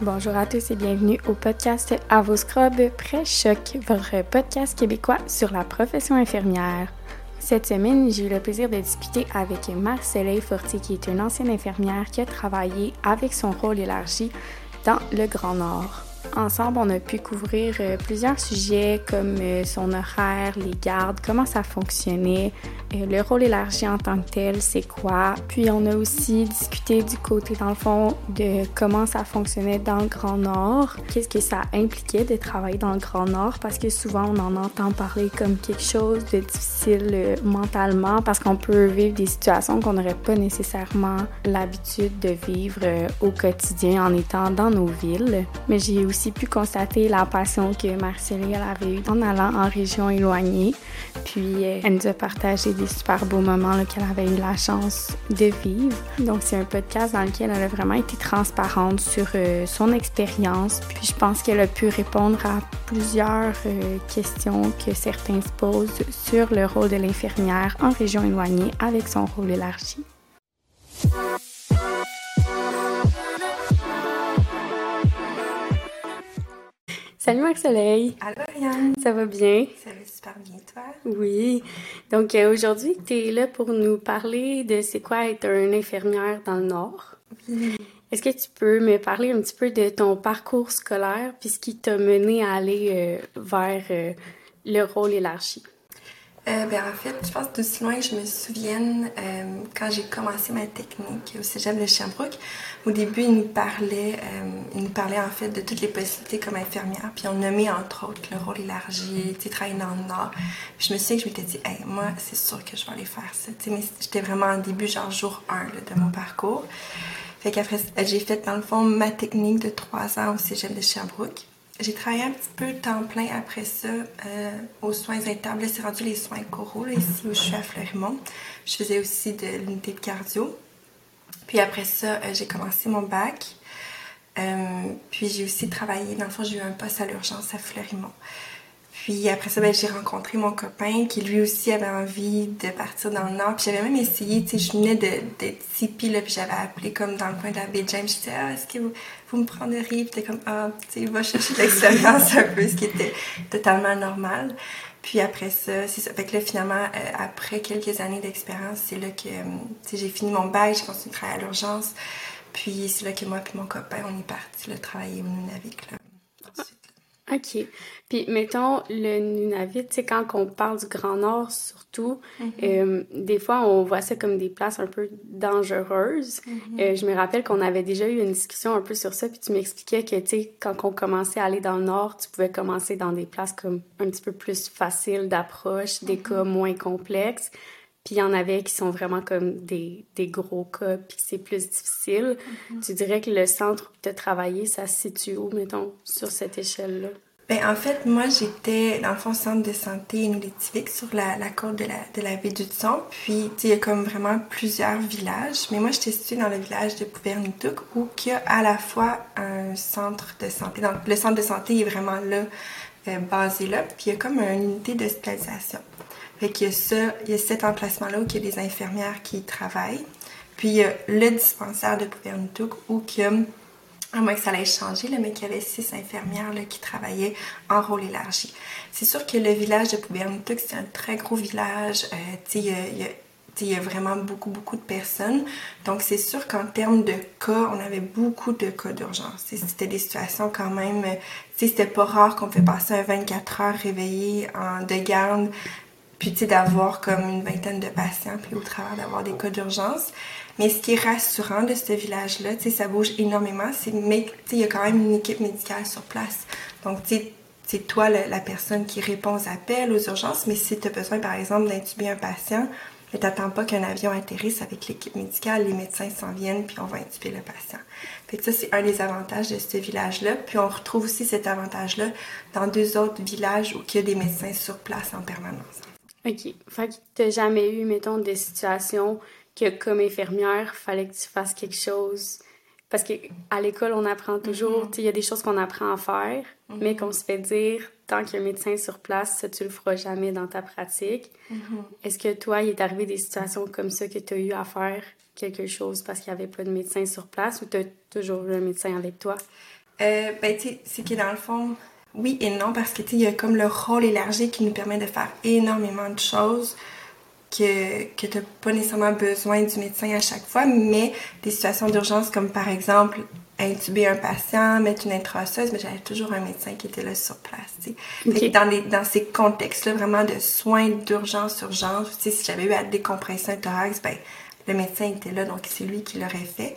Bonjour à tous et bienvenue au podcast À vos scrubs pré-choc, votre podcast québécois sur la profession infirmière. Cette semaine, j'ai eu le plaisir de discuter avec Marcelle Fortier, qui est une ancienne infirmière qui a travaillé avec son rôle élargi dans le Grand Nord. Ensemble, on a pu couvrir euh, plusieurs sujets comme euh, son horaire, les gardes, comment ça fonctionnait, le rôle élargi en tant que tel, c'est quoi? Puis on a aussi discuté du côté, dans le fond, de comment ça fonctionnait dans le Grand Nord, qu'est-ce que ça impliquait de travailler dans le Grand Nord, parce que souvent on en entend parler comme quelque chose de difficile mentalement, parce qu'on peut vivre des situations qu'on n'aurait pas nécessairement l'habitude de vivre au quotidien en étant dans nos villes. Mais j'ai aussi pu constater la passion que Marceline avait eue en allant en région éloignée. Puis euh, elle nous a partagé des super beaux moments qu'elle avait eu la chance de vivre. Donc c'est un podcast dans lequel elle a vraiment été transparente sur euh, son expérience. Puis je pense qu'elle a pu répondre à plusieurs euh, questions que certains se posent sur le rôle de l'infirmière en région éloignée avec son rôle élargi. Salut Marc-Soleil. Allô Ariane. Ça va bien? Va super bien, toi? Oui. Donc euh, aujourd'hui, tu es là pour nous parler de c'est quoi être une infirmière dans le Nord. Oui. Est-ce que tu peux me parler un petit peu de ton parcours scolaire puis ce qui t'a mené à aller euh, vers euh, le rôle élargi? Euh, ben, en fait, je pense d'aussi loin que je me souvienne, euh, quand j'ai commencé ma technique au cégep de Sherbrooke, au début, ils nous parlaient, euh, ils nous parlaient en fait de toutes les possibilités comme infirmière, puis on nommait entre autres le rôle élargi, tu travailler dans le Nord. Puis je me souviens que je m'étais dit, hey, moi, c'est sûr que je vais aller faire ça. mais j'étais vraiment en début, genre jour 1 de mon parcours. Fait qu'après, j'ai fait dans le fond ma technique de trois ans au cégep de Sherbrooke. J'ai travaillé un petit peu temps plein après ça euh, aux soins intables. C'est rendu les soins coraux, ici où je suis à Fleurimont. Je faisais aussi de l'unité de cardio. Puis après ça, euh, j'ai commencé mon bac. Euh, puis j'ai aussi travaillé, dans le fond, j'ai eu un poste à l'urgence à Fleurimont. Puis après ça, ben, j'ai rencontré mon copain qui lui aussi avait envie de partir dans le Nord. Puis j'avais même essayé, tu sais, je venais d'être Tipeee, là, puis j'avais appelé comme dans le coin de la baie James. Je disais, ah, est-ce que vous, vous me prendriez? Puis t'es comme, ah, tu sais, va chercher l'expérience un peu, ce qui était totalement normal. Puis après ça, c'est ça. Fait que finalement, euh, après quelques années d'expérience, c'est là que, euh, tu sais, j'ai fini mon bac, j'ai continué de travailler à l'urgence. Puis c'est là que moi puis mon copain, on est partis là, travailler au Nunavik, là. OK. Puis, mettons, le Nunavut, tu sais, quand on parle du Grand Nord, surtout, Mhm. euh, des fois, on voit ça comme des places un peu dangereuses. Mhm. Euh, je me rappelle qu'on avait déjà eu une discussion un peu sur ça, puis tu m'expliquais que, tu sais, quand on commençait à aller dans le Nord, tu pouvais commencer dans des places comme un petit peu plus faciles d'approche, des Mhm. cas moins complexes. Puis il y en avait qui sont vraiment comme des, des gros cas, puis c'est plus difficile. Mhm. Tu dirais que le centre où tu as travaillé, ça se situe où, mettons, sur cette échelle-là? Ben, en fait, moi, j'étais dans le fond centre de santé Inulitivik sur la, la côte de la, de la baie du Tson. Puis, il y a comme vraiment plusieurs villages. Mais moi, j'étais située dans le village de Pouvernituk où il y a à la fois un centre de santé. Donc, le centre de santé est vraiment là, euh, basé là. Puis, il y a comme une unité d'hospitalisation. Fait qu'il y a ça, il y a cet emplacement-là où il y a des infirmières qui y travaillent. Puis, il y a le dispensaire de Pouvernituk où à moins que ça allait changer, là, mais qu'il y avait six infirmières là, qui travaillaient en rôle élargi. C'est sûr que le village de Pouvernituk, c'est un très gros village. Il y a- vraiment beaucoup, beaucoup de personnes. Donc, c'est sûr qu'en termes de cas, on avait beaucoup de cas d'urgence. C'était des situations quand même... euh, c'était pas rare qu'on fait passer un 24 heures réveillé en, de garde puis tu sais d'avoir comme une vingtaine de patients puis au travers d'avoir des cas d'urgence mais ce qui est rassurant de ce village là tu sais ça bouge énormément c'est mais tu il y a quand même une équipe médicale sur place donc tu sais c'est toi la personne qui répond aux appels aux urgences mais si tu as besoin par exemple d'intuber un patient ne t'attends pas qu'un avion atterrisse avec l'équipe médicale, les médecins s'en viennent, puis on va intuber le patient. Fait que ça, c'est un des avantages de ce village-là. Puis on retrouve aussi cet avantage-là dans deux autres villages où il y a des médecins sur place en permanence. OK. Fait que t'as jamais eu, mettons, des situations que, comme infirmière, fallait que tu fasses quelque chose? Parce qu'à l'école, on apprend toujours, tu sais, il y a des choses qu'on apprend à faire, mais qu'on se fait dire, tant qu'il y a un médecin sur place, ça, tu le feras jamais dans ta pratique. Est-ce que toi, il est arrivé des situations comme ça que tu as eu à faire quelque chose parce qu'il n'y avait pas de médecin sur place ou tu as toujours eu un médecin avec toi? Euh, ben, tu sais, c'est que dans le fond, oui et non, parce que, tu sais, il y a comme le rôle élargi qui nous permet de faire énormément de choses que, que tu n'as pas nécessairement besoin du médecin à chaque fois, mais des situations d'urgence comme par exemple intuber un patient, mettre une intraosseuse, mais j'avais toujours un médecin qui était là sur place. Okay. Dans, les, dans ces contextes-là, vraiment de soins d'urgence, urgence, si j'avais eu à décompresser un thorax, ben, le médecin était là, donc c'est lui qui l'aurait fait.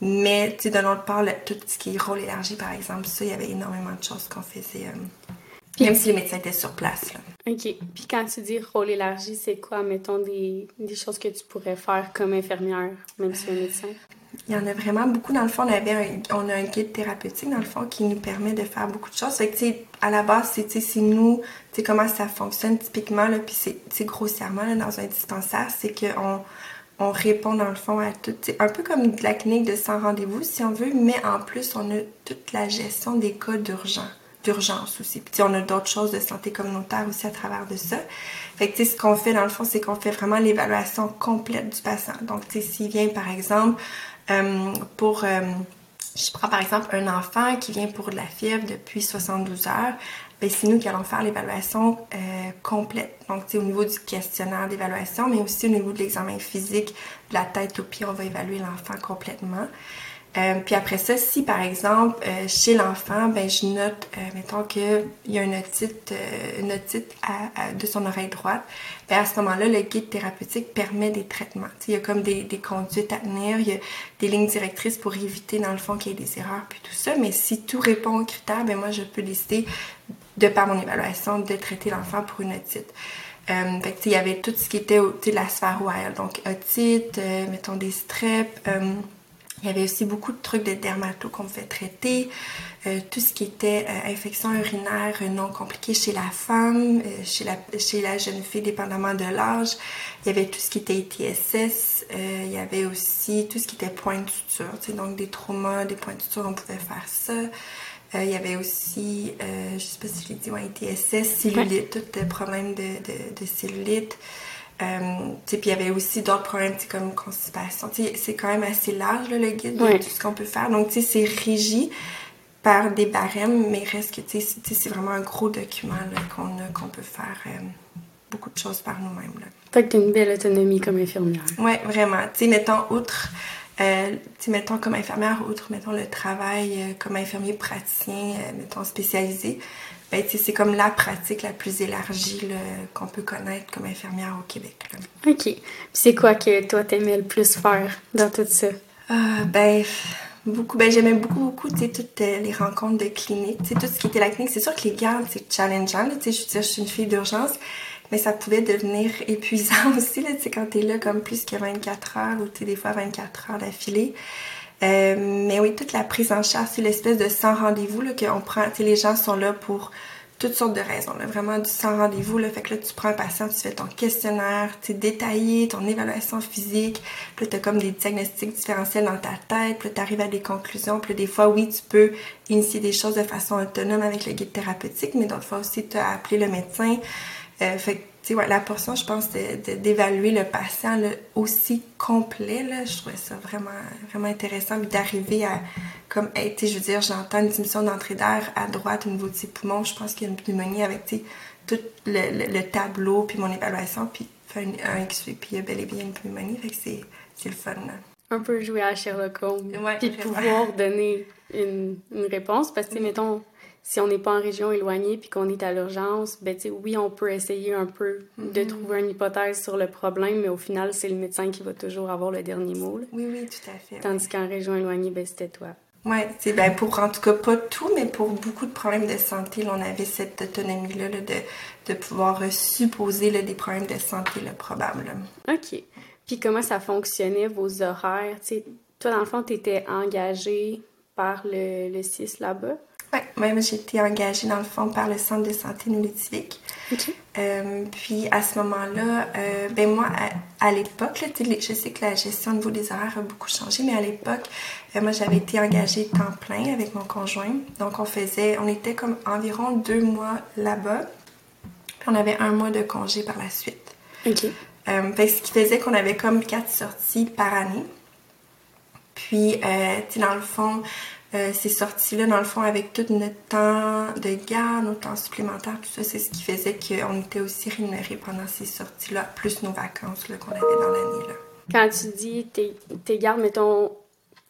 Mais, tu sais, d'un autre part, tout ce qui est rôle élargi, par exemple, ça, il y avait énormément de choses qu'on faisait, euh, même si les médecins étaient sur place. Là. OK. Puis quand tu dis rôle élargi, c'est quoi, mettons, des, des choses que tu pourrais faire comme infirmière, même si un médecin? Il y en a vraiment beaucoup. Dans le fond, on, avait un, on a un guide thérapeutique, dans le fond, qui nous permet de faire beaucoup de choses. Fait que, tu à la base, c'est nous, tu sais, comment ça fonctionne typiquement, là, puis c'est grossièrement, là, dans un dispensaire, c'est qu'on on répond, dans le fond, à tout. Un peu comme de la clinique de sans rendez-vous, si on veut, mais en plus, on a toute la gestion des cas d'urgence d'urgence aussi. Puis on a d'autres choses de santé communautaire aussi à travers de ça. Fait que ce qu'on fait dans le fond, c'est qu'on fait vraiment l'évaluation complète du patient. Donc, s'il vient par exemple euh, pour, euh, je prends par exemple un enfant qui vient pour de la fièvre depuis 72 heures, ben, c'est nous qui allons faire l'évaluation euh, complète. Donc, au niveau du questionnaire d'évaluation, mais aussi au niveau de l'examen physique de la tête au pied, on va évaluer l'enfant complètement. Euh, puis après ça, si par exemple euh, chez l'enfant, ben je note, euh, mettons qu'il y a une otite, une otite à, de son oreille droite, ben à ce moment-là, le guide thérapeutique permet des traitements. il y a comme des, des, conduites à tenir, il y a des lignes directrices pour éviter dans le fond qu'il y ait des erreurs puis tout ça. Mais si tout répond aux critères, ben moi je peux décider de par mon évaluation de traiter l'enfant pour une otite. Euh, il y avait tout ce qui était de la sphère OIL, donc otite, mettons des streps, il y avait aussi beaucoup de trucs de dermato qu'on pouvait traiter, euh, tout ce qui était euh, infection urinaire non compliquée chez la femme, euh, chez, la, chez la jeune fille, dépendamment de l'âge. Il y avait tout ce qui était ITSS, il y avait aussi tout ce qui était point de suture, donc des traumas, des points de suture, on pouvait faire ça. il y avait aussi, je sais pas si je l'ai dit, ouais, ITSS, cellulite, tout problème de, de, de cellulite. Euh, puis il y avait aussi d'autres problèmes comme constipation. C'est quand même assez large le guide de tout ce qu'on peut faire. Donc c'est régi par des barèmes, mais reste que c'est vraiment un gros document qu'on peut faire euh, beaucoup de choses par nous-mêmes. Fait que tu as une belle autonomie comme infirmière. Oui, vraiment. Tu sais, mettons, outre, euh, mettons comme infirmière, outre, mettons, le travail euh, comme infirmier praticien, mettons, spécialisé, ben, c'est comme la pratique la plus élargie qu'on peut connaître comme infirmière au Québec. OK. Puis c'est quoi que toi, t'aimais le plus faire dans tout ça? Euh, ben, beaucoup. Ben, j'aimais beaucoup, beaucoup, tu sais, toutes euh, les rencontres de clinique. Tu sais, tout ce qui était la clinique. C'est sûr que les gardes, c'est challengeant, tu sais, je veux dire, je suis une fille d'urgence, mais ça pouvait devenir épuisant aussi, là, tu sais, quand t'es là comme plus que 24 heures ou, tu sais, des fois 24 heures d'affilée. Euh, mais oui, toute la prise en charge, c'est l'espèce de sans rendez-vous qu'on prend. Les gens sont là pour toutes sortes de raisons. Là, vraiment du sans rendez-vous. Là, fait que là, tu prends un patient, tu fais ton questionnaire, tu détaillé, ton évaluation physique. Puis tu as comme des diagnostics différentiels dans ta tête. Puis tu arrives à des conclusions. Puis des fois, oui, tu peux initier des choses de façon autonome avec le guide thérapeutique, mais d'autres fois aussi, tu as appelé le médecin. Euh, fait ouais, la portion, je pense, d'évaluer le patient aussi complet, là, je trouvais ça vraiment, vraiment intéressant. d'arriver à, comme, hey, je veux dire, j'entends une diminution d'entrée d'air à droite au niveau de ses poumons. Je pense qu'il y a une pneumonie avec, tout le, tableau, puis mon évaluation, puis faire un X-ray, puis il y a bel et bien une pneumonie. Fait que c'est, le fun, là. Un peu jouer à Sherlock Holmes. puis pouvoir donner une, une réponse, parce que, mettons, si on n'est pas en région éloignée puis qu'on est à l'urgence, ben oui, on peut essayer un peu de mhm. trouver une hypothèse sur le problème, mais au final, c'est le médecin qui va toujours avoir le dernier mot. Oui, oui, tout à fait. Tandis qu'en région éloignée, ben, c'était toi. Oui, c'est ben pour en tout cas pas tout, mais pour beaucoup de problèmes de santé, on avait cette autonomie-là de, de pouvoir supposer des problèmes de santé probables. OK. Puis comment ça fonctionnait, vos horaires? toi, dans le fond, tu étais engagée par le, le CIS là-bas? Oui, moi j'ai été engagée dans le fond par le Centre de santé Nolitivique. Euh, puis à ce moment-là, euh, ben moi, à, l'époque, je sais que la gestion au niveau des horaires a beaucoup changé, mais à l'époque, euh, moi j'avais été engagée temps plein avec mon conjoint. Donc on faisait, on était comme environ deux mois là-bas, puis on avait un mois de congé par la suite. OK. ce qui faisait qu'on avait comme quatre sorties par année. Puis, tu sais, dans le fond, euh, ces sorties-là, dans le fond, avec tout notre temps de garde, notre temps supplémentaire, tout ça, c'est ce qui faisait qu'on était aussi rémunérés pendant ces sorties-là, plus nos vacances qu'on avait dans l'année. Quand tu dis tes, tes gardes, mettons,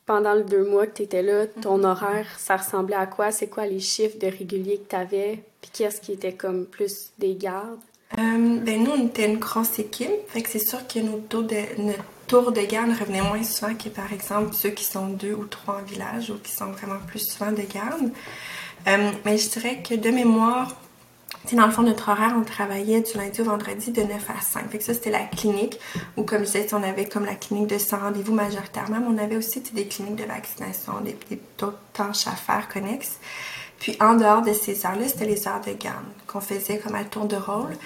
pendant les deux mois que tu étais là, ton mhm. horaire, ça ressemblait à quoi? C'est quoi les chiffres de réguliers que tu avais? Puis qu'est-ce qui était comme plus des gardes? Euh, ben nous, on était une grosse équipe. Fait que c'est sûr que nos taux de, notre tour de garde revenait moins souvent que, par exemple, ceux qui sont deux ou trois en village ou qui sont vraiment plus souvent de garde. Euh, mais je dirais que de mémoire, dans le fond, notre horaire, on travaillait du lundi au vendredi de 9 à 5. Fait que ça, c'était la clinique, où comme je disais, on avait comme la clinique de 100 rendez-vous majoritairement, mais on avait aussi des cliniques de vaccination, des, d'autres tâches à faire connexes. Puis en dehors de ces heures-là, c'était les heures de garde qu'on faisait comme à tour de rôle.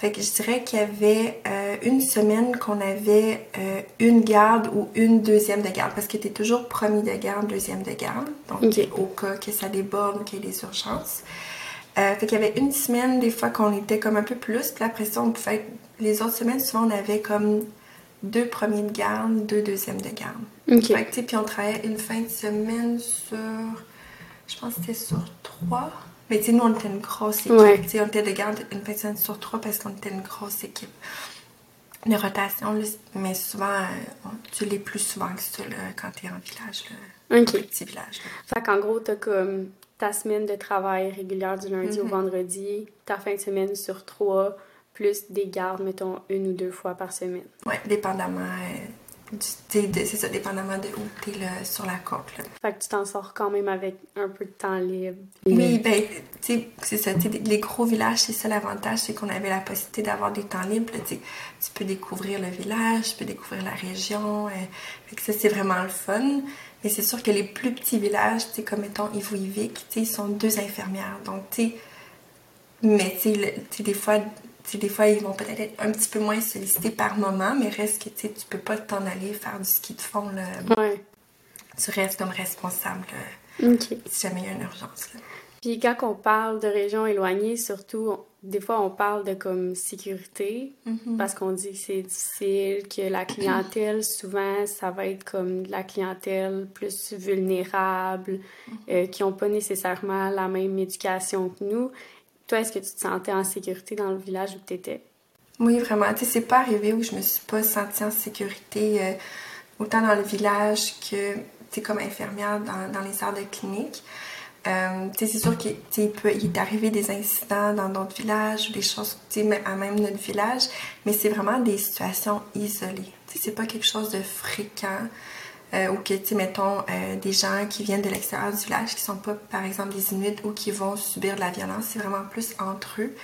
Fait que je dirais qu'il y avait euh, une semaine qu'on avait euh, une garde ou une deuxième de garde, parce que était toujours premier de garde, deuxième de garde, donc au cas que ça déborde ou qu'il y ait des urgences. Euh, fait qu'il y avait une semaine, des fois, qu'on était comme un peu plus. Puis après ça, on pouvait... Les autres semaines, souvent, on avait comme deux premiers de garde, deux deuxièmes de garde. Fait que, puis on travaillait une fin de semaine sur... Je pense que c'était sur trois. Mais tu sais, nous, on était une grosse équipe. On était de garde une fin de semaine sur trois parce qu'on était une grosse équipe. De rotation, mais souvent, euh, tu l'es plus souvent que ça là, quand tu es en village. un petit village. Fait qu'en gros, t'as comme ta semaine de travail régulière du lundi au mhm. vendredi, ta fin de semaine sur trois, plus des gardes, mettons, une ou deux fois par semaine. Oui, dépendamment. Euh, c'est ça, dépendamment de où tu es sur la côte. Fait que tu t'en sors quand même avec un peu de temps libre. Oui, ben, tu sais, c'est ça. Les gros villages, c'est ça l'avantage, c'est qu'on avait la possibilité d'avoir des temps libres. tu peux découvrir le village, tu peux découvrir la région. Euh, fait que ça, c'est vraiment le fun. Mais c'est sûr que les plus petits villages, tu sais, comme étant Ivouyvik, tu sais, ils sont deux infirmières. Donc, tu sais, mais tu sais, des fois, des fois, ils vont peut-être être un petit peu moins sollicités par moment, mais reste que tu tu peux pas t'en aller faire du ski de fond. Là. Ouais. Tu restes comme responsable si jamais il y a une urgence. Là. Puis quand on parle de régions éloignées, surtout, des fois on parle de comme sécurité mm-hmm. parce qu'on dit que c'est difficile, que la clientèle, souvent, ça va être comme la clientèle plus vulnérable, mm-hmm. euh, qui n'ont pas nécessairement la même éducation que nous. Toi, est-ce que tu te sentais en sécurité dans le village où tu étais? Oui, vraiment. Tu sais, c'est pas arrivé où je me suis pas sentie en sécurité euh, autant dans le village que, tu sais, comme infirmière dans, les heures de clinique. Euh, c'est sûr qu'il est arrivé des incidents dans d'autres villages ou des choses, à même notre village, mais c'est vraiment des situations isolées. C'est pas quelque chose de fréquent. Euh, ou que, tu mettons, euh, des gens qui viennent de l'extérieur du village, qui sont pas, par exemple, des Inuits ou qui vont subir de la violence, c'est vraiment plus entre eux.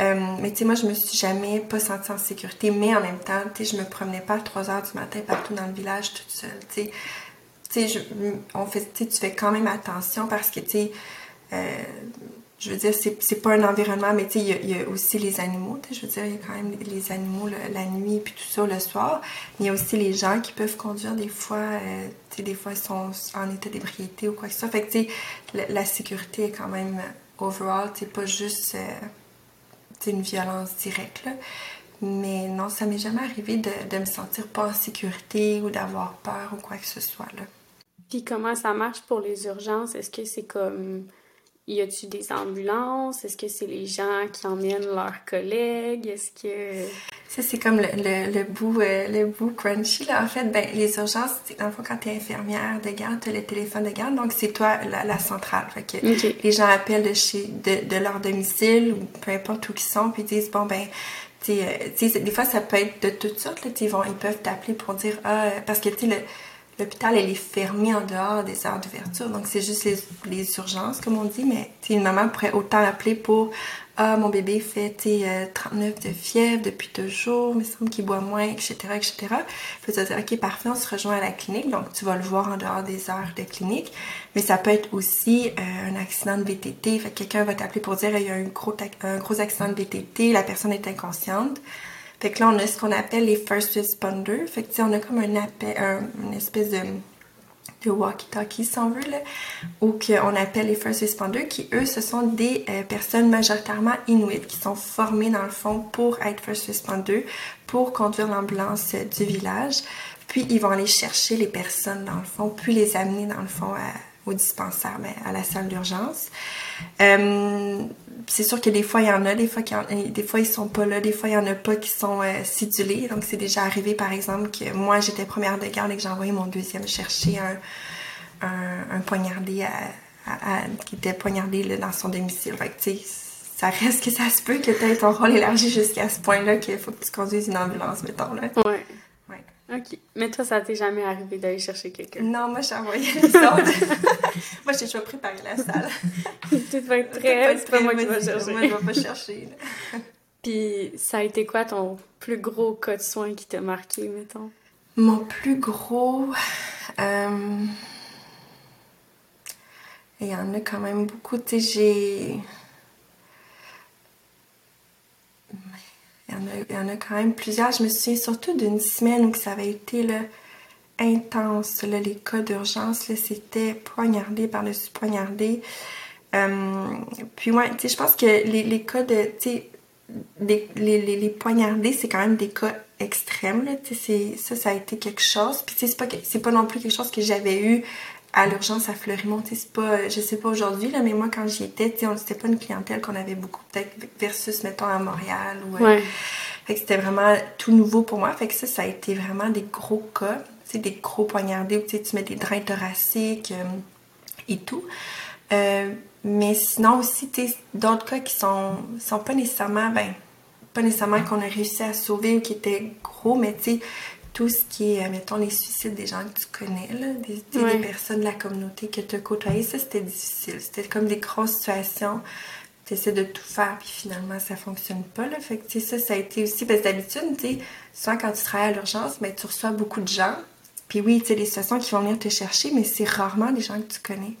Euh, mais tu sais, moi, je me suis jamais pas sentie en sécurité, mais en même temps, tu sais, je me promenais pas à 3 heures du matin partout dans le village toute seule, tu sais tu sais, tu fais quand même attention parce que, tu sais, je veux dire, c'est pas un environnement, mais tu sais, il y, a aussi les animaux, je veux dire, il y a quand même les animaux la nuit puis tout ça le soir. Il y a aussi les gens qui peuvent conduire des fois, euh, tu sais, des fois ils sont en état d'ébriété ou quoi que ce soit. Fait que, tu sais, la, sécurité est quand même overall, tu sais, pas juste euh, une violence directe, là. Mais non, ça m'est jamais arrivé de, de me sentir pas en sécurité ou d'avoir peur ou quoi que ce soit, là. Puis comment ça marche pour les urgences? Est-ce que c'est comme. Y a-tu des ambulances? Est-ce que c'est les gens qui emmènent leurs collègues? Est-ce que. Ça, c'est comme le, le, bout, euh, le bout crunchy. Là. En fait, ben, les urgences, dans le fond, quand tu es infirmière de garde, tu as le téléphone de garde, donc c'est toi la, centrale. Fait que les gens appellent de, chez, de, de, leur domicile ou peu importe où ils sont, puis ils disent Bon, ben, tu sais, euh, des fois, ça peut être de toutes sortes. Là, ils, vont, ils peuvent t'appeler pour dire Ah, parce que, tu sais, le l'hôpital, est fermée en dehors des heures d'ouverture. Donc, c'est juste les, urgences, comme on dit. Mais une maman pourrait autant appeler pour Ah, mon bébé fait 39 euh, de fièvre depuis deux jours, il me semble qu'il boit moins, etc. etc. Puis tu dire Ok, parfait, on se rejoint à la clinique. Donc, tu vas le voir en dehors des heures de clinique. Mais ça peut être aussi euh, un accident de VTT. Fait quelqu'un va t'appeler pour dire Il y a un gros, un gros accident de VTT, la personne est inconsciente. Fait que là, on a ce qu'on appelle les first responders. Fait que, on a comme un appel, un, une espèce de, de walkie-talkie, si on veut, là, ou qu'on appelle les first responders, qui, eux, ce sont des euh, personnes majoritairement inuites, qui sont formées, dans le fond, pour être first responders, pour conduire l'ambulance du village. Puis, ils vont aller chercher les personnes, dans le fond, puis les amener, dans le fond, au dispensaire, ben, à la salle d'urgence. Euh, c'est sûr que des fois, il y en a, des fois, des fois, ils sont pas là, des fois, il y en a pas qui sont euh, sidulés. Donc, c'est déjà arrivé, par exemple, que moi, j'étais première de garde et que j'ai envoyé mon deuxième chercher un, un, poignardé à, qui était poignardé dans son domicile. Fait que, ça reste que ça se peut que tu ton rôle élargi jusqu'à ce point-là qu'il faut que tu conduises une ambulance, mettons. Là. Ouais. OK. Mais toi, ça t'est jamais arrivé d'aller chercher quelqu'un? Non, moi, j'ai envoyé les autres. moi, j'ai déjà préparé la salle. tu vas être très... C'est pas moi qui vais chercher. Moi, je vais pas chercher. Puis, ça a été quoi ton plus gros cas de soins qui t'a marqué, mettons? Mon plus gros... Euh... Il y en a quand même beaucoup. Tu sais, j'ai... Il y, en a, quand même plusieurs. Je me souviens surtout d'une semaine où ça avait été intense. Là, les cas d'urgence, c'était poignardé par-dessus poignardé. Euh, puis sais, je pense que les, les cas de, tu les, les, les, poignardés, c'est quand même des cas extrêmes, là, ça, ça a été quelque chose. Puis c'est pas, pas non plus quelque chose que j'avais eu à l'urgence à Fleurimont, c'est pas, je sais pas aujourd'hui, là, mais moi, quand j'y étais, sais, c'était pas une clientèle qu'on avait beaucoup, peut-être, versus, mettons, à Montréal, ou... Euh, fait que c'était vraiment tout nouveau pour moi, fait que ça, ça a été vraiment des gros cas, des gros poignardés où, tu mets des drains thoraciques euh, et tout. Euh, mais sinon aussi, tu sais, d'autres cas qui sont, sont pas nécessairement, ben, pas nécessairement qu'on a réussi à sauver ou qui étaient gros, mais tu sais, tout ce qui est, euh, mettons, les suicides des gens que tu connais, là, des, des personnes de la communauté que tu as côtoyées, ça c'était difficile. C'était comme des grosses situations. Tu essaies de tout faire, puis finalement ça fonctionne pas. Là. Fait que ça, ça a été aussi, parce que d'habitude, tu sais, souvent quand tu travailles à l'urgence, ben, tu reçois beaucoup de gens. Puis oui, tu sais, des situations qui vont venir te chercher, mais c'est rarement des gens que tu connais.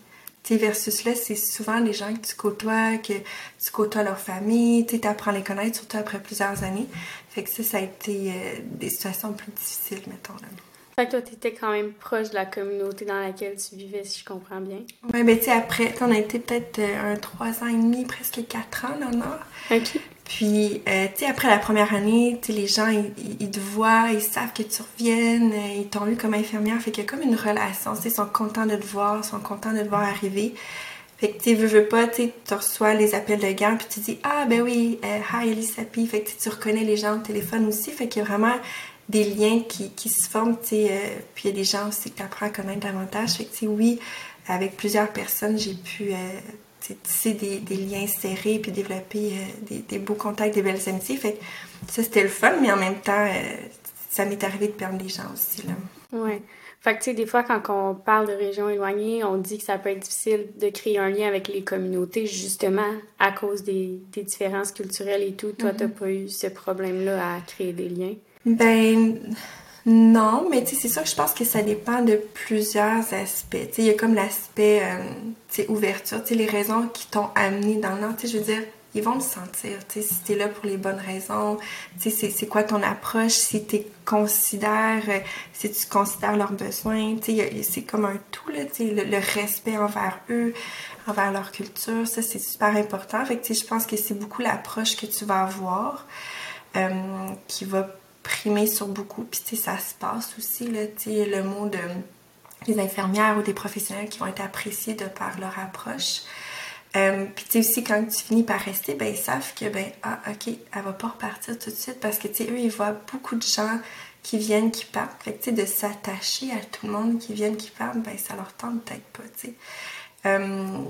Versus là, c'est souvent les gens que tu côtoies, que tu côtoies leur famille, tu apprends à les connaître, surtout après plusieurs années. Fait que ça, ça a été euh, des situations plus difficiles, mettons. Là. Fait que toi, tu étais quand même proche de la communauté dans laquelle tu vivais, si je comprends bien. Oui, mais tu sais, après, on a été peut-être euh, un trois ans et demi, presque quatre ans dans le Nord. OK. Puis, euh, tu sais, après la première année, tu sais, les gens, ils, te voient, ils savent que tu reviennes, ils t'ont eu comme infirmière. Fait qu'il y a comme une relation, tu sais, ils sont contents de te voir, ils sont contents de te voir arriver. Fait que, tu veux, veux pas, tu reçois les appels de garde, puis tu dis, ah, ben oui, euh, hi, Elisapi. Fait que tu reconnais les gens au téléphone aussi. Fait qu'il y a vraiment des liens qui, qui se forment, tu. Euh, puis il y a des gens aussi que tu apprends à connaître davantage. Fait que, oui, avec plusieurs personnes, j'ai pu tisser des, des, liens serrés puis développer euh, des, des, beaux contacts, des belles amitiés. Fait que ça, c'était le fun, mais en même temps, euh, ça m'est arrivé de perdre des gens aussi. Là. Ouais. Fait que, tu sais, des fois, quand on parle de régions éloignées, on dit que ça peut être difficile de créer un lien avec les communautés, justement, à cause des, des différences culturelles et tout. Toi, t'as mm-hmm. pas eu ce problème-là à créer des liens? Ben, non, mais tu sais, c'est sûr que je pense que ça dépend de plusieurs aspects. Tu sais, il y a comme l'aspect, euh, tu sais, ouverture, tu sais, les raisons qui t'ont amené dans le Nord. Tu sais, je veux dire, ils vont le sentir, tu sais, si t'es là pour les bonnes raisons, tu sais, c'est quoi ton approche, si tu considères, euh, si tu considères leurs besoins, tu sais, c'est comme un tout, là, tu sais, le, respect envers eux, envers leur culture, ça, c'est super important. Fait que, tu sais, je pense que c'est beaucoup l'approche que tu vas avoir euh, qui va primé sur beaucoup. Puis, tu sais, ça se passe aussi, là, tu sais, le mot de des infirmières ou des professionnels qui vont être appréciés de par leur approche. Euh, puis tu sais aussi quand tu finis par rester, ben ils savent que ben ah ok, elle va pas repartir tout de suite parce que tu sais eux ils voient beaucoup de gens qui viennent qui partent. Fait que tu sais de s'attacher à tout le monde qui viennent qui partent, ben ça leur tente peut-être pas, tu sais. Euh,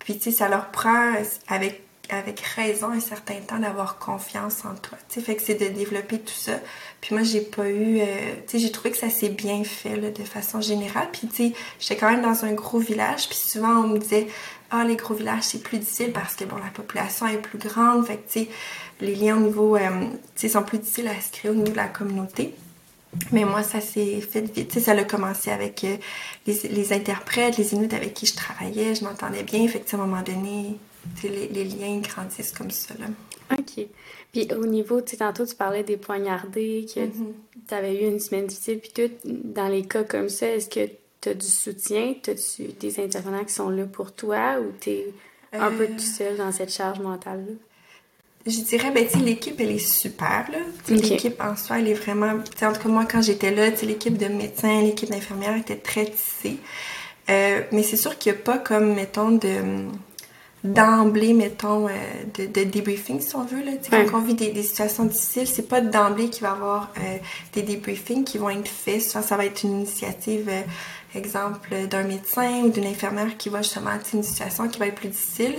puis tu sais ça leur prend avec avec raison un certain temps d'avoir confiance en toi. Tu sais, fait que c'est de développer tout ça. Puis moi, j'ai pas eu... Euh, tu sais, j'ai trouvé que ça s'est bien fait, là, de façon générale. Puis, tu sais, j'étais quand même dans un gros village. Puis souvent, on me disait, ah, les gros villages, c'est plus difficile parce que, bon, la population est plus grande. Fait que, tu sais, les liens au niveau... Euh, tu sais, sont plus difficiles à se créer au niveau de la communauté. Mais moi, ça s'est fait vite. Tu sais, ça a commencé avec euh, les, interprètes, les Inuits avec qui je travaillais. Je m'entendais bien. Fait que, à un moment donné, les, les, liens grandissent comme ça. Là. OK. Puis au niveau, tu sais, tantôt, tu parlais des poignardés, que mm-hmm. tu avais eu une semaine difficile, puis tout. Dans les cas comme ça, est-ce que tu as du soutien? As-tu des intervenants qui sont là pour toi ou tu es un peu tout euh. seul dans cette charge mentale-là? Je dirais, ben, tu l'équipe, elle est super, là. L'équipe en soi, elle est vraiment. en tout cas, moi, quand j'étais là, tu l'équipe de médecins, l'équipe d'infirmières était très tissée. Euh, mais c'est sûr qu'il n'y a pas comme, mettons, de d'emblée, mettons, euh, de, de, débriefing, si on veut. Là. Quand on vit des, situations difficiles, c'est pas d'emblée qu'il va y avoir euh, des débriefings qui vont être faits. Souvent, ça va être une initiative, euh, exemple, d'un médecin ou d'une infirmière qui va justement une situation qui va être plus difficile.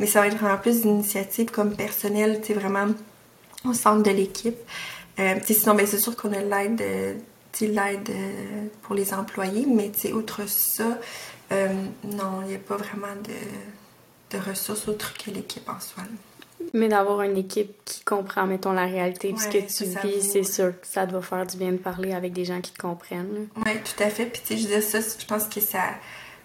Mais ça va être vraiment plus d'initiatives comme personnelles, vraiment au centre de l'équipe. sinon, ben, c'est sûr qu'on a l'aide l'aide pour les employés, mais outre ça, non, il n'y a pas vraiment de de ressources autres que l'équipe en soi. Mais d'avoir une équipe qui comprend, mettons, la réalité de ce que tu vis, c'est sûr que ça doit faire du bien de parler avec des gens qui te comprennent. Oui, tout à fait. Puis, tu sais, je dis ça, je pense que ça,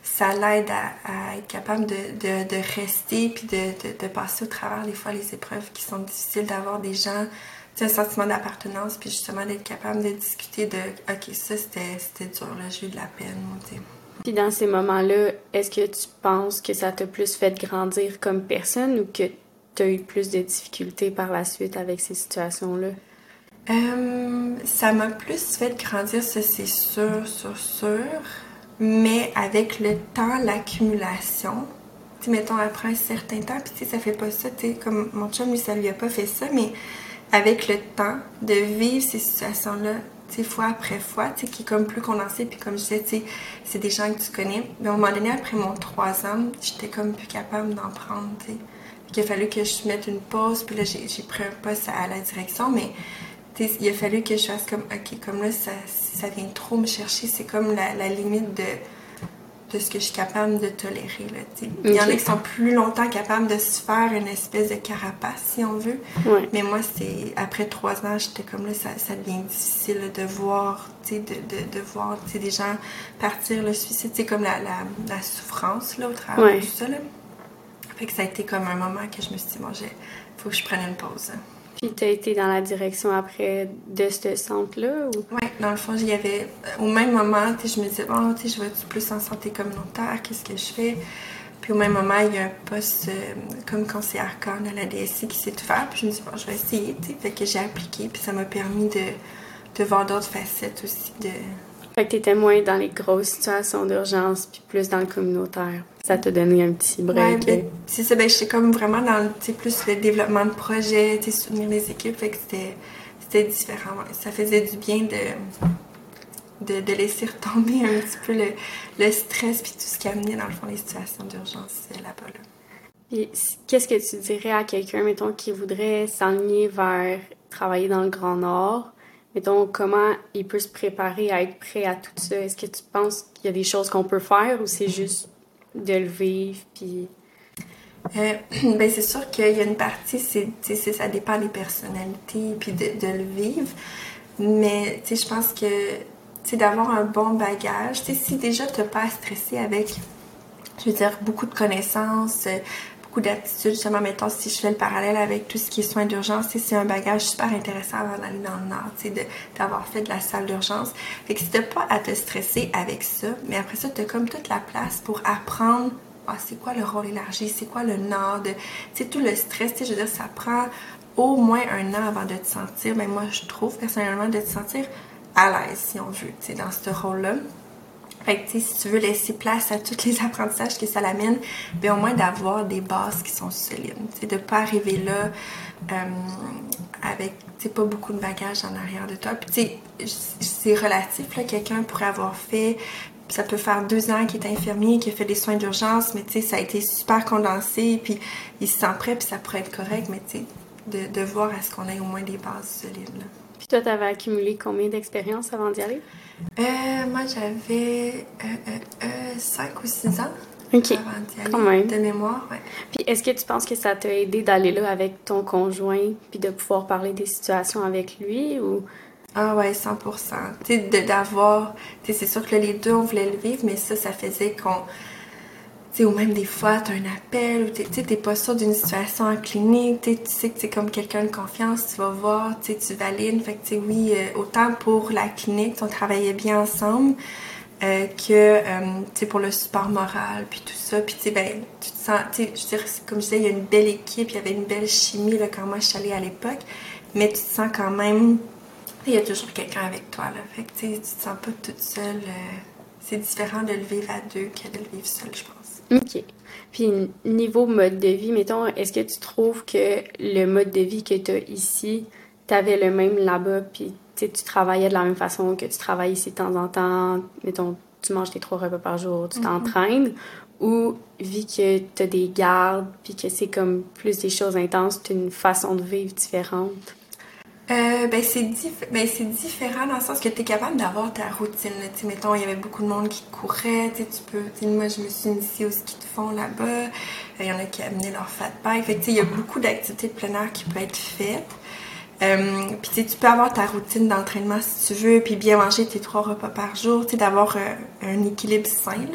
ça l'aide à, être capable de, de, de rester puis de, de, passer au travers, des fois, les épreuves qui sont difficiles, d'avoir des gens, tu sais, un sentiment d'appartenance, puis justement d'être capable de discuter de, OK, ça, c'était dur, là, j'ai eu de la peine, tu sais. Puis dans ces moments-là, est-ce que tu penses que ça t'a plus fait grandir comme personne ou que tu as eu plus de difficultés par la suite avec ces situations-là? Euh, ça m'a plus fait grandir, ça c'est sûr, sûr, sûr. Mais avec le temps, l'accumulation, tu mettons après un certain temps, puis tu ça fait pas ça, tu sais, comme mon chum, lui, ça lui a pas fait ça, mais avec le temps, de vivre ces situations-là, fois après fois, qui est comme plus condensé. Puis comme je disais, c'est des gens que tu connais. Mais à un moment donné, après mon trois ans, j'étais comme plus capable d'en prendre, tu Il a fallu que je mette une pause. Puis là, j'ai pris un poste à, la direction. Mais il a fallu que je fasse comme, OK, comme là, ça vient trop me chercher. C'est comme la limite de de ce que je suis capable de tolérer. Là, Il y en a qui sont plus longtemps capables de se faire une espèce de carapace, si on veut. Mais moi, c'est après trois ans, j'étais comme là, ça, ça devient difficile de voir, de, de, de, voir des gens partir le suicide, c'est comme la, la, la, souffrance là, au travers de tout ça. Là. Fait que ça a été comme un moment que je me suis dit, bon, il faut que je prenne une pause. Puis tu as été dans la direction après de ce centre-là? Ou... Oui, dans le fond, il y avait. Au même moment, je me disais, bon, tu je vais plus en santé communautaire, qu'est-ce que je fais? Puis au même moment, il y a un poste euh, comme conseillère CON à la DSI qui s'est ouvert. Puis je me dis, bon, je vais essayer, tu sais. Fait que j'ai appliqué, puis ça m'a permis de, de voir d'autres facettes aussi de, fait que t'étais moins dans les grosses situations d'urgence, puis plus dans le communautaire. Ça t'a donné un petit break. Ouais, c'est ça, ben j'étais comme vraiment dans plus le développement de projets, soutenir les équipes, fait que c'était différent. Ça faisait du bien de, de, laisser retomber un petit peu le, stress puis tout ce qui amenait dans le fond les situations d'urgence euh, là-bas. Là. Puis qu'est-ce que tu dirais à quelqu'un, mettons, qui voudrait s'enligner vers travailler dans le Grand Nord, mettons, comment il peut se préparer à être prêt à tout ça? Est-ce que tu penses qu'il y a des choses qu'on peut faire ou c'est juste de le vivre? Puis... Euh, ben c'est sûr qu'il y a une partie, c'est, ça dépend des personnalités puis de, le vivre. Mais je pense que d'avoir un bon bagage, si déjà tu n'as pas à stresser avec, je veux dire, beaucoup de connaissances, beaucoup. Justement, mettons, si je fais le parallèle avec tout ce qui est soins d'urgence, c'est un bagage super intéressant avant d'aller dans le Nord, d'avoir fait de la salle d'urgence. Fait que si t'as pas à te stresser avec ça, mais après ça, tu as comme toute la place pour apprendre ah, c'est quoi le rôle élargi, c'est quoi le Nord, tu tout le stress, je veux dire, ça prend au moins un an avant de te sentir, mais moi, je trouve personnellement de te sentir à l'aise, si on veut, tu dans ce rôle-là. Fait que, si tu veux laisser place à tous les apprentissages que ça l'amène, bien au moins d'avoir des bases qui sont solides. De ne pas arriver là euh, avec pas beaucoup de bagages en arrière de toi. Puis, c'est relatif. Là, quelqu'un pourrait avoir fait, ça peut faire deux ans qu'il est infirmier, qu'il a fait des soins d'urgence, mais ça a été super condensé, puis il se sent prêt, puis ça pourrait être correct, mais de, de voir à ce qu'on ait au moins des bases solides. Là. Puis toi, tu avais accumulé combien d'expérience avant d'y aller? Euh, moi, j'avais 5 euh, euh, ou 6 ans. OK. Quand même. De mémoire, ouais. Puis est-ce que tu penses que ça t'a aidé d'aller là avec ton conjoint puis de pouvoir parler des situations avec lui ou... Ah ouais, 100 Tu sais, d'avoir... Tu sais, c'est sûr que les deux, on voulait le vivre, mais ça, ça faisait qu'on ou même des fois, tu as un appel, ou tu n'es pas sûr d'une situation en clinique, tu sais que c'est comme quelqu'un de confiance, tu vas voir, tu valides. Fait que, oui, euh, autant pour la clinique, on travaillait bien ensemble, euh, que, euh, pour le support moral, puis tout ça. Puis, ben, tu te sens, je veux dire, comme je disais, il y a une belle équipe, il y avait une belle chimie, là, quand moi je suis allée à l'époque, mais tu te sens quand même, il y a toujours quelqu'un avec toi, là. Fait tu te sens pas toute seule c'est différent de le vivre à deux que de le vivre seul, je pense. OK. Puis, niveau mode de vie, mettons, est-ce que tu trouves que le mode de vie que tu as ici, tu avais le même là-bas, puis tu travaillais de la même façon que tu travailles ici de temps en temps? Mettons, tu manges tes trois repas par jour, tu mm-hmm. t'entraînes, ou vu que tu as des gardes, puis que c'est comme plus des choses intenses, tu as une façon de vivre différente? Euh, ben, c'est ben, différent dans le sens que tu es capable d'avoir ta routine. Là. Mettons, il y avait beaucoup de monde qui courait. Tu peux, moi, je me suis initiée au ski de fond là-bas. Il y en a qui amenaient leur fat bike. Fait il y a beaucoup d'activités de plein air qui peuvent être faites. Euh, puis tu peux avoir ta routine d'entraînement si tu veux, puis bien manger tes trois repas par jour, d'avoir euh, un équilibre sain.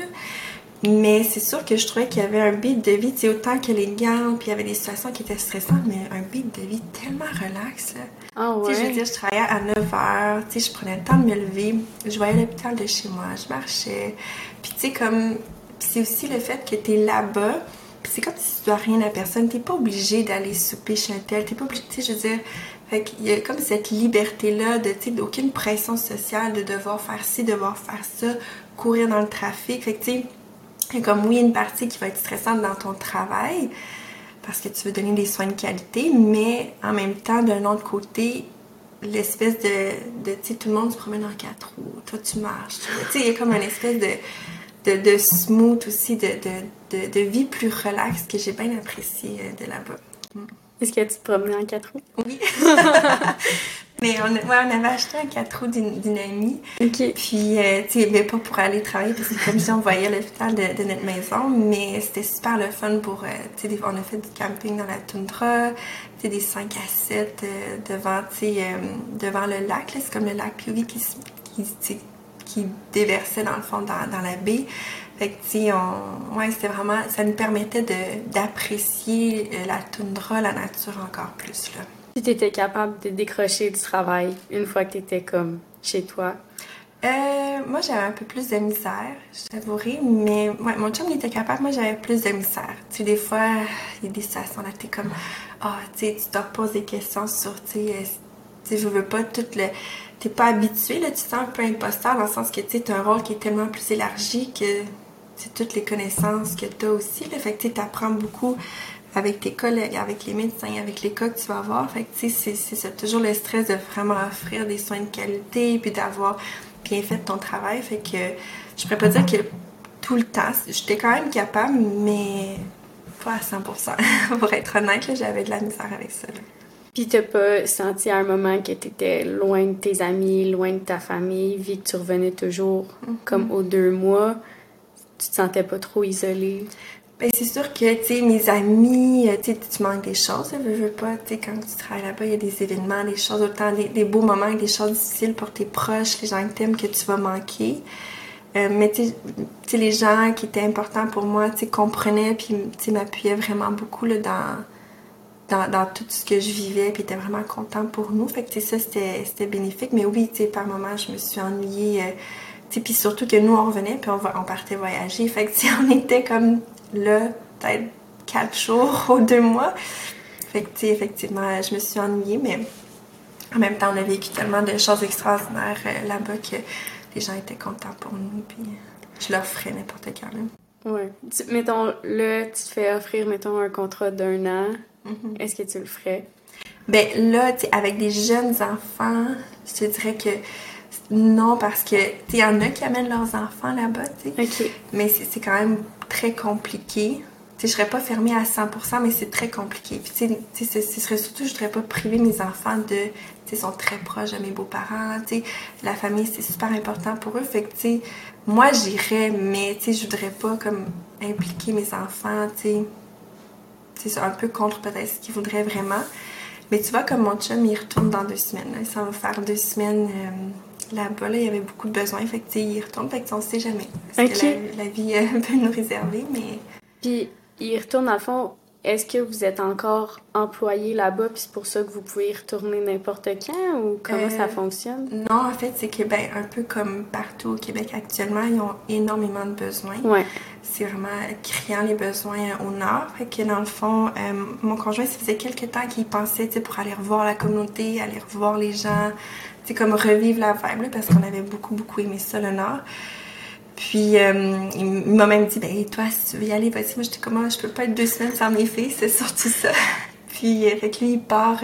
Mais c'est sûr que je trouvais qu'il y avait un beat de vie, tu autant que les gants, puis il y avait des situations qui étaient stressantes, mais un beat de vie tellement relax. Ah ouais. je veux dire, je travaillais à 9 h, tu sais, je prenais le temps de me lever, je voyais l'hôpital de chez moi, je marchais. Puis tu sais, comme, c'est aussi le fait que tu es là-bas, puis c'est comme si tu dois rien à personne, t'es pas obligé d'aller souper chez un tel, t'es pas obligé, tu sais, je veux dire, fait qu'il y a comme cette liberté-là de, tu sais, d'aucune pression sociale de devoir faire ci, devoir faire ça, courir dans le trafic. Fait que, tu sais, comme oui, une partie qui va être stressante dans ton travail parce que tu veux donner des soins de qualité, mais en même temps, d'un autre côté, l'espèce de, de tu sais, tout le monde se promène en quatre roues, toi tu marches, tu sais, il y a comme une espèce de, de, de smooth aussi, de, de, de, vie plus relaxe que j'ai bien apprécié euh, de là-bas. Est-ce que tu te promenais en quatre roues? Oui. Mais on, ouais, on avait acheté un 4 roues d'une amie. Puis, euh, tu sais, pas pour aller travailler, parce que comme si on voyait l'hôpital de, de, notre maison, mais c'était super le fun pour, euh, tu sais, on a fait du camping dans la toundra, tu sais, des 5 à 7 euh, devant, tu sais, devant le lac, là, c'est comme le lac Piovi qui, qui, qui déversait dans le fond dans, dans la baie. Fait que, tu sais, on... ouais, c'était vraiment, ça nous permettait d'apprécier la toundra, la nature encore plus, là. Tu étais capable de décrocher du travail une fois que tu étais comme chez toi? Euh, moi, j'avais un peu plus de misère, je mais ouais, mon chum il était capable, moi j'avais plus de misère. Tu sais, des fois, il y a des situations là, t'es comme, ah, tu sais, tu te reposes des questions sur, tu sais, je veux pas tout le. T'es pas habitué, là, tu te sens un peu imposteur dans le sens que, tu sais, un rôle qui est tellement plus élargi que, c'est toutes les connaissances que tu as aussi, là. Fait que, tu apprends beaucoup avec tes collègues, avec les médecins, avec les cas que tu vas avoir. Fait que, tu sais, c'est toujours le stress de vraiment offrir des soins de qualité puis d'avoir bien fait ton travail. Fait que je pourrais pas dire que tout le temps, j'étais quand même capable, mais pas à 100%. Pour être honnête, j'avais de la misère avec ça. Puis t'as pas senti à un moment que tu étais loin de tes amis, loin de ta famille, vu que tu revenais toujours mm-hmm. comme aux deux mois, tu te sentais pas trop isolée? Ben, c'est sûr que, tu sais, mes amis, euh, tu tu manques des choses, je veux pas, tu sais, quand tu travailles là-bas, il y a des événements, des choses, autant des, beaux moments des choses difficiles pour tes proches, les gens que t'aimes, que tu vas manquer. Euh, mais, tu sais, les gens qui étaient importants pour moi, tu sais, comprenaient, puis, tu sais, m'appuyaient vraiment beaucoup, là, dans, dans, dans, tout ce que je vivais, puis étaient vraiment contents pour nous. Fait que, tu sais, ça, c'était bénéfique. Mais oui, tu sais, par moments, je me suis ennuyée. Euh, puis surtout que nous, on revenait, puis on, on partait voyager. Fait que, on était comme là, peut-être quatre jours ou deux mois. Fait que, effectivement, je me suis ennuyée, mais en même temps, on a vécu tellement de choses extraordinaires euh, là-bas que les gens étaient contents pour nous, puis je leur ferais n'importe quand même. Ouais. mettons, là, tu te fais offrir, mettons, un contrat d'un an. Mm-hmm. Est-ce que tu le ferais? Ben là, avec des jeunes enfants, je te dirais que non, parce que il y en a qui amènent leurs enfants là-bas, tu sais. Mais c'est quand même très compliqué. Je ne serais pas fermée à 100%, mais c'est très compliqué. Puis, tu sais, ce serait surtout, je ne voudrais pas priver mes enfants de, tu sont très proches de mes beaux-parents, tu la famille, c'est super important pour eux. Fait que, tu moi, j'irais, mais, tu sais, je voudrais pas, comme, impliquer mes enfants, tu sais, c'est un peu contre peut-être ce qu'ils voudraient vraiment. Mais tu vois, comme mon chum, il retourne dans deux semaines. Ça va faire deux semaines euh, là-bas. Là, il y avait beaucoup de besoins. Fait que, il retourne. Fait que, on sait jamais. Parce que la, la vie euh, peut nous réserver, mais... Puis, il retourne, à fond, est-ce que vous êtes encore employé là-bas, puis c'est pour ça que vous pouvez y retourner n'importe quand, ou comment ça euh, fonctionne? Non, en fait, c'est que, ben, un peu comme partout au Québec actuellement, ils ont énormément de besoins. Ouais. C'est vraiment criant les besoins au nord. Fait que, dans le fond, euh, mon conjoint, ça faisait quelques temps qu'il pensait, tu sais, pour aller revoir la communauté, aller revoir les gens, tu sais, comme revivre la vibe, parce qu'on avait beaucoup, beaucoup aimé ça, le nord. Puis euh, il m'a même dit, ben toi, si tu veux y aller, vas-y. Moi, j'étais comment, je peux pas être deux semaines sans mes filles, c'est surtout ça. puis avec lui, il part,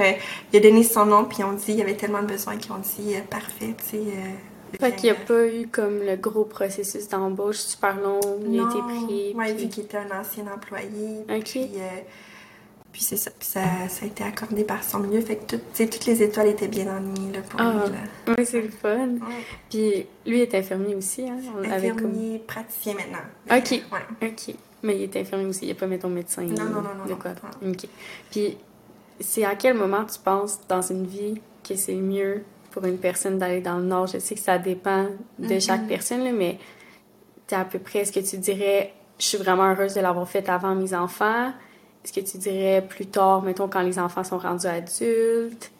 il a donné son nom, puis on dit, il y avait tellement de besoins qu'ils ont dit, parfait, tu sais fait qu'il n'y a pas eu comme le gros processus d'embauche super long, il a été pris. Oui, vu qu'il était un ancien employé. OK. Puis, euh, puis c'est ça, puis ça, ça, a été accordé par son milieu. Fait que tout, toutes les étoiles étaient bien alignées là, pour ah, lui. Là. Oui, c'est le fun. Puis lui est infirmier aussi. Hein? infirmier comme... praticien maintenant. OK. Ouais. OK. Mais il est infirmier aussi, il a pas, mettons, médecin. Non, non, non, non. De quoi? OK. Puis c'est à quel moment tu penses dans une vie que c'est mieux pour une personne d'aller dans le nord? Je sais que ça dépend de chaque mm-hmm. personne, là, mais es à peu près, est-ce que tu dirais, je suis vraiment heureuse de l'avoir fait avant mes enfants? Est-ce que tu dirais plus tard, mettons, quand les enfants sont rendus adultes?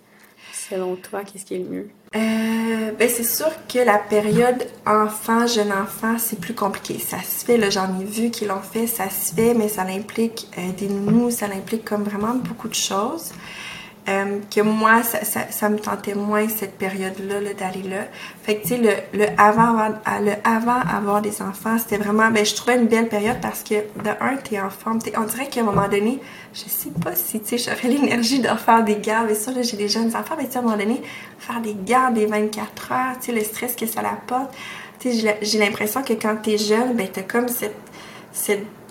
Selon toi, qu'est-ce qui est le mieux? Euh, ben c'est sûr que la période enfant, jeune enfant, c'est plus compliqué. Ça se fait, là, j'en ai vu qui l'ont fait, ça se fait, mais ça implique euh, des nounous, ça implique comme vraiment beaucoup de choses. Euh, que moi, ça, me tentait moins cette période-là d'aller là. Fait que, tu sais, le, avant, avoir des enfants, c'était vraiment, ben, je trouvais une belle période parce que, de un, t'es en forme. Es, on dirait qu'à un moment donné, je sais pas si, tu sais, j'aurais l'énergie de refaire des gardes. Et ça, là, j'ai des jeunes enfants, mais tu sais, à un moment donné, faire des gardes des 24 heures, tu sais, le stress que ça apporte. Tu sais, j'ai l'impression que quand t'es jeune, ben, t'as comme cette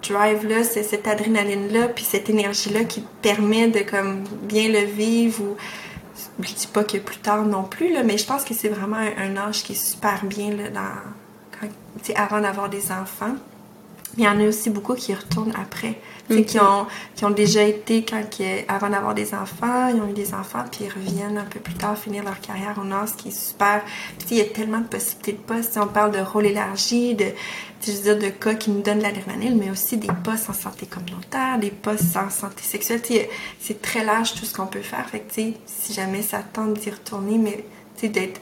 drive-là, c'est cette adrénaline-là, puis cette énergie-là qui permet de comme bien le vivre ou je dis pas que plus tard non plus, là, mais je pense que c'est vraiment un, âge qui est super bien là, dans, avant d'avoir des enfants. Mais il y en a aussi beaucoup qui retournent après. Qui, ont, qui ont déjà été quand, avant d'avoir des enfants, ils ont eu des enfants, puis ils reviennent un peu plus tard finir leur carrière au Nord, ce qui est super. Puis il y a tellement de possibilités de postes. on parle de rôle élargi, de, je veux dire, de cas qui nous donnent de l'adrénaline, mais aussi des postes en santé communautaire, des postes en santé sexuelle. C'est très large tout ce qu'on peut faire. Fait que, si jamais ça tente d'y retourner, mais d'être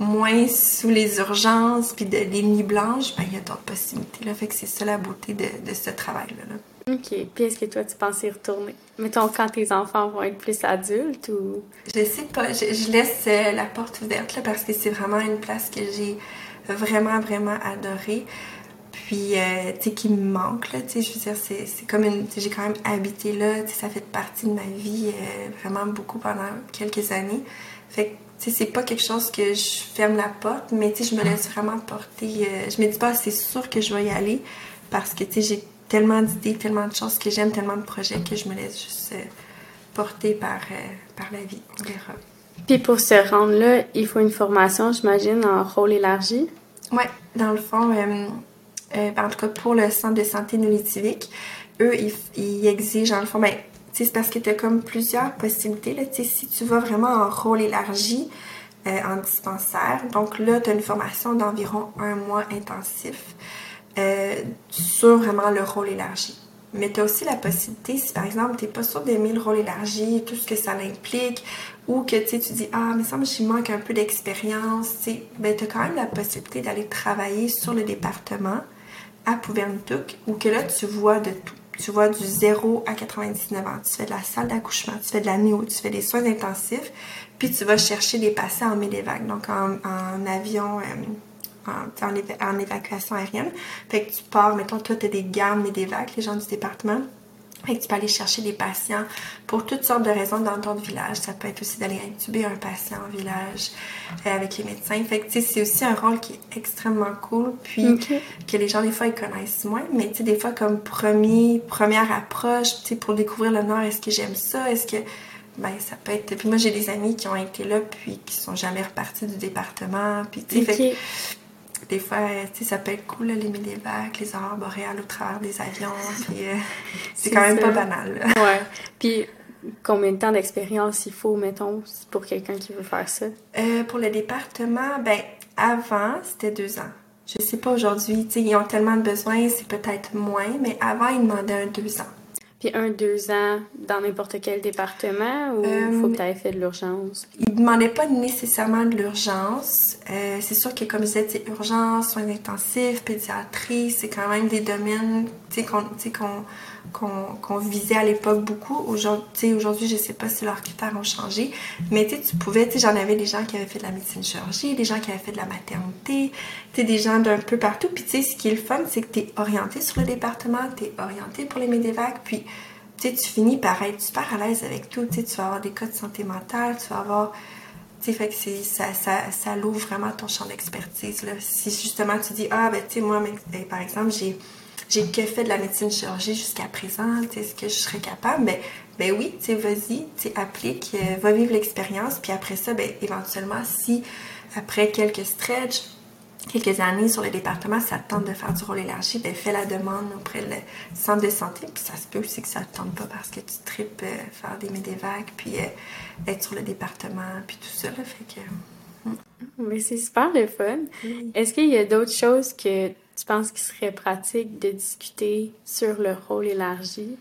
moins sous les urgences puis de les nuits blanches, ben, il y a d'autres possibilités. Là. Fait que c'est ça la beauté de, de ce travail-là. OK. Puis est-ce que toi, tu penses y retourner? Mettons, quand tes enfants vont être plus adultes ou... Je sais pas. Je, laisse euh, la porte ouverte là, parce que c'est vraiment une place que j'ai vraiment, vraiment adorée. Puis, euh, tu sais, qui me manque, là, tu sais, je veux dire, c'est comme une... J'ai quand même habité là, tu sais, ça fait partie de ma vie euh, vraiment beaucoup pendant quelques années. Fait que c'est pas quelque chose que je ferme la porte, mais je me laisse vraiment porter. Euh, je me dis pas, c'est sûr que je vais y aller parce que j'ai tellement d'idées, tellement de choses que j'aime, tellement de projets que je me laisse juste euh, porter par, euh, par la vie. On verra. Puis pour se rendre là, il faut une formation, j'imagine, en rôle élargi? Oui, dans le fond, en tout cas pour le centre de santé Nolitivique, eux, ils, exigent, en le fond, ben, c'est parce que tu as comme plusieurs possibilités. Là. Si tu vas vraiment en rôle élargi, euh, en dispensaire, donc là, tu as une formation d'environ un mois intensif euh, sur vraiment le rôle élargi. Mais tu as aussi la possibilité, si par exemple, tu n'es pas sûr d'aimer le rôle élargi, tout ce que ça implique, ou que tu dis, ah, mais ça me manque un peu d'expérience, ben, tu as quand même la possibilité d'aller travailler sur le département à Pouvernitouk, où que là, tu vois de tout tu vois du 0 à 99 ans. Tu fais de la salle d'accouchement, tu fais de la néo, tu fais des soins intensifs, puis tu vas chercher des patients en médévac, donc en, avion, euh, en, évacuation aérienne. Fait que tu pars, mettons, toi, tu as des gardes médévac, les gens du département. Fait que tu peux aller chercher des patients pour toutes sortes de raisons dans ton village. Ça peut être aussi d'aller intuber un patient au village euh, avec les médecins. Fait que c'est aussi un rôle qui est extrêmement cool. Puis que les gens, des fois, ils connaissent moins. Mais tu sais, des fois, comme premier, première approche, tu sais, pour découvrir le Nord, est-ce que j'aime ça? Est-ce que. Ben, ça peut être. Puis moi, j'ai des amis qui ont été là, puis qui sont jamais repartis du département. Puis, tu sais, des fois, ça peut être cool, les médévacs, les aurores boréales au travers des avions. Puis, euh, c'est quand même pas banal. Ouais. Puis, combien de temps d'expérience il faut, mettons, pour quelqu'un qui veut faire ça? Euh, pour le département, ben, avant, c'était deux ans. Je sais pas aujourd'hui, tu sais, ils ont tellement de besoins, c'est peut-être moins, mais avant, ils demandaient un deux ans. Puis un, deux ans dans n'importe quel département ou il faut que tu aies fait de l'urgence? Ils ne demandaient pas nécessairement de l'urgence. Euh, c'est sûr que, comme je disais, c'est urgence, soins intensifs, pédiatrie, c'est quand même des domaines qu'on qu'on visait à l'époque beaucoup. Aujourd'hui, aujourd'hui, je sais pas si leurs critères ont changé, mais tu pouvais, j'en avais des gens qui avaient fait de la médecine chirurgie, des gens qui avaient fait de la maternité, des gens d'un peu partout. Puis ce qui est le fun, c'est que tu es orienté sur le département, tu es orienté pour les médévacs, puis tu finis par être super à l'aise avec tout. Tu vas avoir des cas de santé mentale, tu vas avoir ça, ça, ça l'ouvre vraiment ton champ d'expertise. Si justement tu dis, ah, ben, tu sais, moi, ben, par exemple, j'ai j'ai que fait de la médecine chirurgie jusqu'à présent, est-ce que je serais capable? Ben, ben oui, tu vas-y, tu applique, euh, va vivre l'expérience, puis après ça, ben, éventuellement, si après quelques stretches, quelques années sur le département, ça te tente de faire du rôle élargi, ben fais la demande auprès du centre de santé. Puis ça se peut aussi que ça te tente pas parce que tu tripes euh, faire des médévacs, puis euh, être sur le département, puis tout ça. Là, fait que... Hmm. Mais c'est super le fun. Est-ce qu'il y a d'autres choses que tu penses qu'il serait pratique de discuter sur le rôle élargi?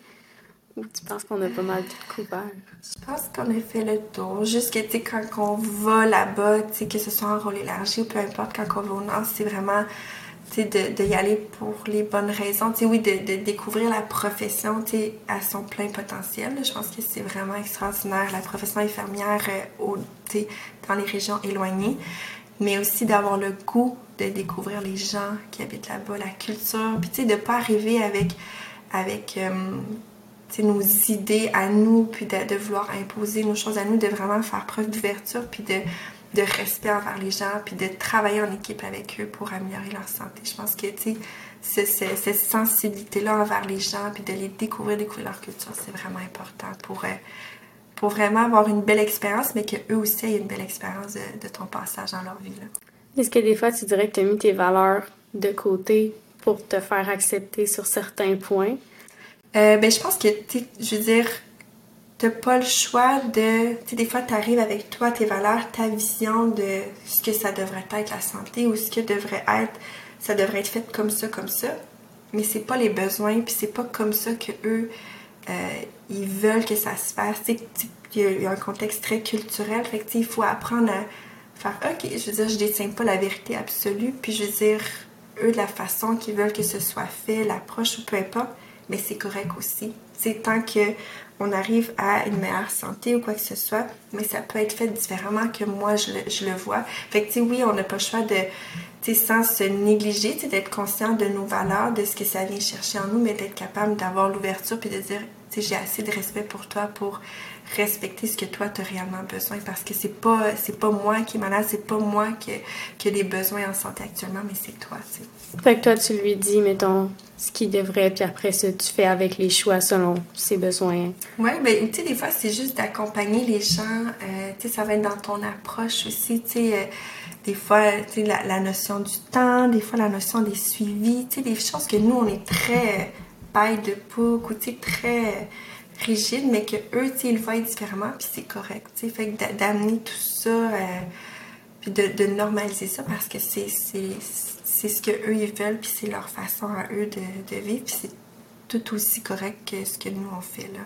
Ou tu penses qu'on a pas mal tout couvert? Je pense qu'on a fait le tour. Juste que, tu quand on va là-bas, que ce soit en rôle élargi ou peu importe, quand on va au Nord, c'est vraiment, tu de, de, aller pour les bonnes raisons. Oui, de, découvrir la profession, à son plein potentiel. Je pense que c'est vraiment extraordinaire, la profession infirmière, euh, dans les régions éloignées. Mais aussi d'avoir le goût de découvrir les gens qui habitent là-bas, la culture. Puis, tu sais, de pas arriver avec, avec, euh, nos idées à nous, puis de, vouloir imposer nos choses à nous, de vraiment faire preuve d'ouverture, puis de, de respect envers les gens, puis de travailler en équipe avec eux pour améliorer leur santé. Je pense que, tu sais, cette sensibilité-là envers les gens, puis de les découvrir, découvrir leur culture, c'est vraiment important pour, euh, pour vraiment avoir une belle expérience, mais qu'eux aussi aient une belle expérience de, ton passage dans leur vie. Est-ce que des fois, tu dirais que tu as mis tes valeurs de côté pour te faire accepter sur certains points? Euh, ben, je pense que, je veux dire, t'as pas le choix de. Tu sais, des fois, tu arrives avec toi, tes valeurs, ta vision de ce que ça devrait être la santé ou ce que devrait être. Ça devrait être fait comme ça, comme ça. Mais c'est pas les besoins, puis c'est pas comme ça que eux, ils veulent que ça se fasse. Il y, a un contexte très culturel. Fait il faut apprendre à faire OK, je veux dire, je détiens pas la vérité absolue. Puis je veux dire, eux, de la façon qu'ils veulent que ce soit fait, l'approche ou peu importe mais c'est correct aussi. C'est tant que on arrive à une meilleure santé ou quoi que ce soit, mais ça peut être fait différemment que moi je le, vois. Fait oui, on n'a pas le choix de, tu sans se négliger, d'être conscient de nos valeurs, de ce que ça vient chercher en nous, mais d'être capable d'avoir l'ouverture puis de dire, j'ai assez de respect pour toi pour respecter ce que toi tu as réellement besoin parce que c'est pas c'est pas moi qui est malade, c'est pas moi qui, qui a des besoins en santé actuellement, mais c'est toi, Fait que toi tu lui dis mettons ce qu'il devrait puis après ça tu fais avec les choix selon ses besoins. Oui, ben tu sais des fois c'est juste d'accompagner les gens, euh, tu sais ça va être dans ton approche aussi, tu sais euh, des fois, tu sais, la, la, notion du temps, des fois la notion des suivis, tu sais, des choses que nous, on est très paille de pouc ou, très rigide, mais que eux, tu sais, ils le voient différemment, puis c'est correct, tu sais. Fait que d'amener tout ça, euh, puis de, de, normaliser ça parce que c'est ce que eux ils veulent, puis c'est leur façon à eux de, de vivre, puis c'est tout aussi correct que ce que nous on fait là.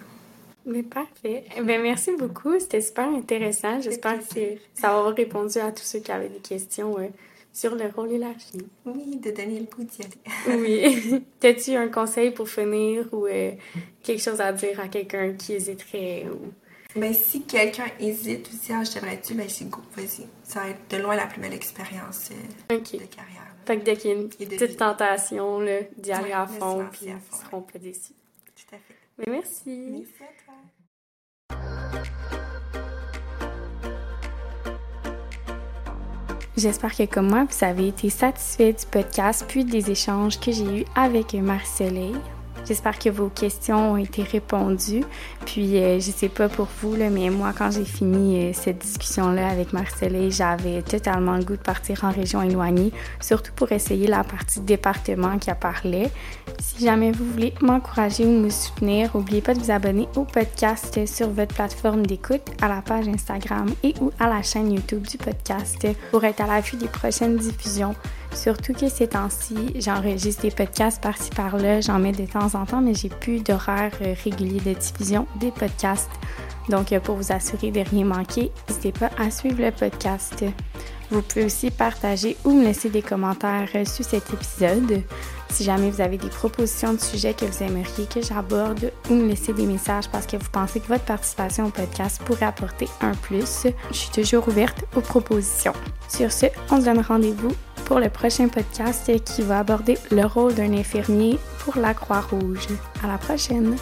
Mais parfait. Ben, merci beaucoup. C'était super intéressant. J'espère que ça aura répondu à tous ceux qui avaient des questions euh, sur le rôle élargi. Oui, de donner le goût d'y aller. oui. T'as-tu un conseil pour finir ou euh, quelque chose à dire à quelqu'un qui hésiterait ou... Ben, si quelqu'un hésite aussi, ah, je devrais-tu, ben, c'est go, vas-y. Ça va être de loin la plus belle expérience euh, de carrière. Fait que dès qu'il y a une petite tentation, d'y aller à fond, puis ils seront pas déçus. Tout à fait. Mais merci. Merci à J'espère que comme moi, vous avez été satisfait du podcast puis des échanges que j'ai eus avec Marcelet. J'espère que vos questions ont été répondues. Puis, euh, je sais pas pour vous, là, mais moi, quand j'ai fini euh, cette discussion-là avec Marcelé, j'avais totalement le goût de partir en région éloignée, surtout pour essayer la partie département qui a parlé. Si jamais vous voulez m'encourager ou me soutenir, n'oubliez pas de vous abonner au podcast sur votre plateforme d'écoute, à la page Instagram et ou à la chaîne YouTube du podcast pour être à l'affût des prochaines diffusions. Surtout que ces temps-ci, j'enregistre des podcasts par-ci par-là, j'en mets de temps en temps, mais j'ai plus d'horaire euh, régulier de diffusion des podcasts. Donc, euh, pour vous assurer de rien manquer, n'hésitez pas à suivre le podcast. Vous pouvez aussi partager ou me laisser des commentaires euh, sur cet épisode. Si jamais vous avez des propositions de sujets que vous aimeriez que j'aborde ou me laisser des messages parce que vous pensez que votre participation au podcast pourrait apporter un plus, je suis toujours ouverte aux propositions. Sur ce, on se donne rendez-vous pour le prochain podcast qui va aborder le rôle d'un infirmier pour la Croix-Rouge. À la prochaine!